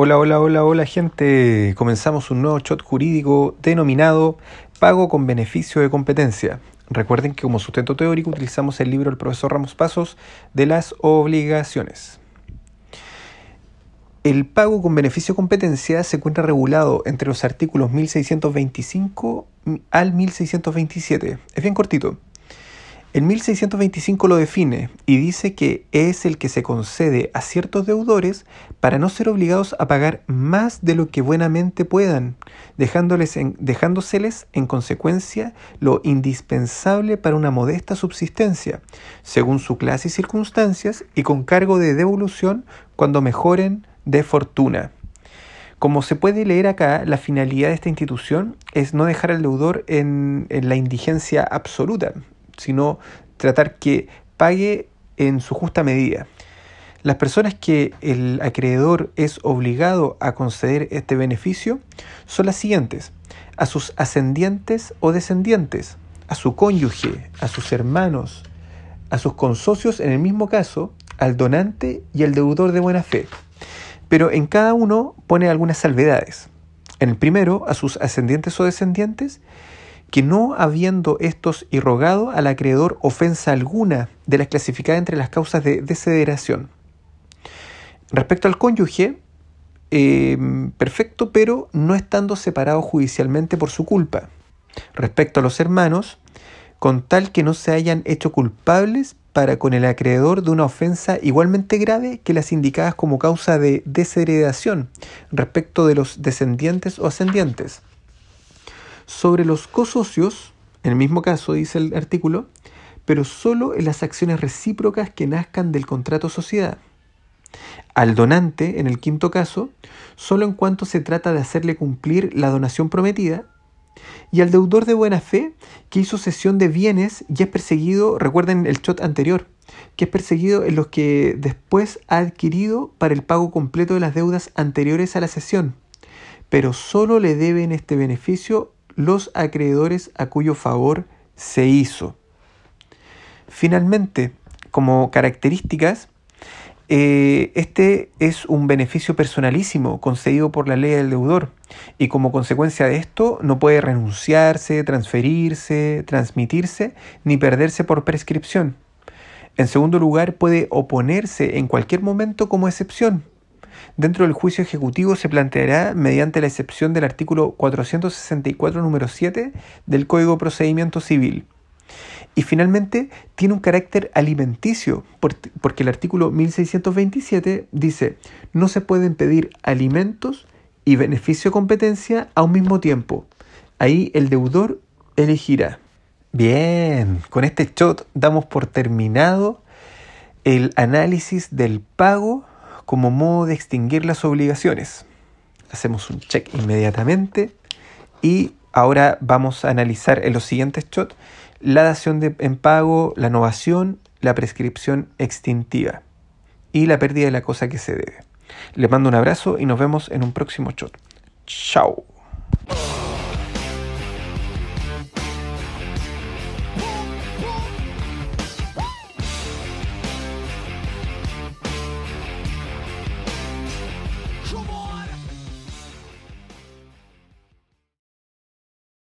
Hola, hola, hola, hola gente. Comenzamos un nuevo shot jurídico denominado Pago con beneficio de competencia. Recuerden que como sustento teórico utilizamos el libro del profesor Ramos Pasos de las obligaciones. El pago con beneficio de competencia se encuentra regulado entre los artículos 1625 al 1627. Es bien cortito. El 1625 lo define y dice que es el que se concede a ciertos deudores para no ser obligados a pagar más de lo que buenamente puedan, dejándoles en, dejándoseles en consecuencia lo indispensable para una modesta subsistencia, según su clase y circunstancias, y con cargo de devolución cuando mejoren de fortuna. Como se puede leer acá, la finalidad de esta institución es no dejar al deudor en, en la indigencia absoluta, sino tratar que pague en su justa medida. Las personas que el acreedor es obligado a conceder este beneficio son las siguientes. A sus ascendientes o descendientes, a su cónyuge, a sus hermanos, a sus consocios en el mismo caso, al donante y al deudor de buena fe. Pero en cada uno pone algunas salvedades. En el primero, a sus ascendientes o descendientes que no habiendo estos irrogado al acreedor ofensa alguna de las clasificadas entre las causas de desederación. Respecto al cónyuge, em, perfecto, pero no estando separado judicialmente por su culpa. Respecto a los hermanos, con tal que no se hayan hecho culpables para con el acreedor de una ofensa igualmente grave que las indicadas como causa de desheredación respecto de los descendientes o ascendientes sobre los cosocios, en el mismo caso dice el artículo, pero solo en las acciones recíprocas que nazcan del contrato sociedad. Al donante, en el quinto caso, solo en cuanto se trata de hacerle cumplir la donación prometida, y al deudor de buena fe que hizo cesión de bienes y es perseguido, recuerden el shot anterior, que es perseguido en los que después ha adquirido para el pago completo de las deudas anteriores a la cesión, pero solo le deben este beneficio los acreedores a cuyo favor se hizo. Finalmente, como características, eh, este es un beneficio personalísimo concedido por la ley del deudor y como consecuencia de esto no puede renunciarse, transferirse, transmitirse ni perderse por prescripción. En segundo lugar, puede oponerse en cualquier momento como excepción, Dentro del juicio ejecutivo se planteará mediante la excepción del artículo 464 número 7 del Código de Procedimiento Civil. Y finalmente tiene un carácter alimenticio, porque el artículo 1627 dice, no se pueden pedir alimentos y beneficio competencia a un mismo tiempo. Ahí el deudor elegirá. Bien, con este shot damos por terminado el análisis del pago como modo de extinguir las obligaciones. Hacemos un check inmediatamente y ahora vamos a analizar en los siguientes shots la dación de, en pago, la innovación, la prescripción extintiva y la pérdida de la cosa que se debe. Les mando un abrazo y nos vemos en un próximo shot. Chao.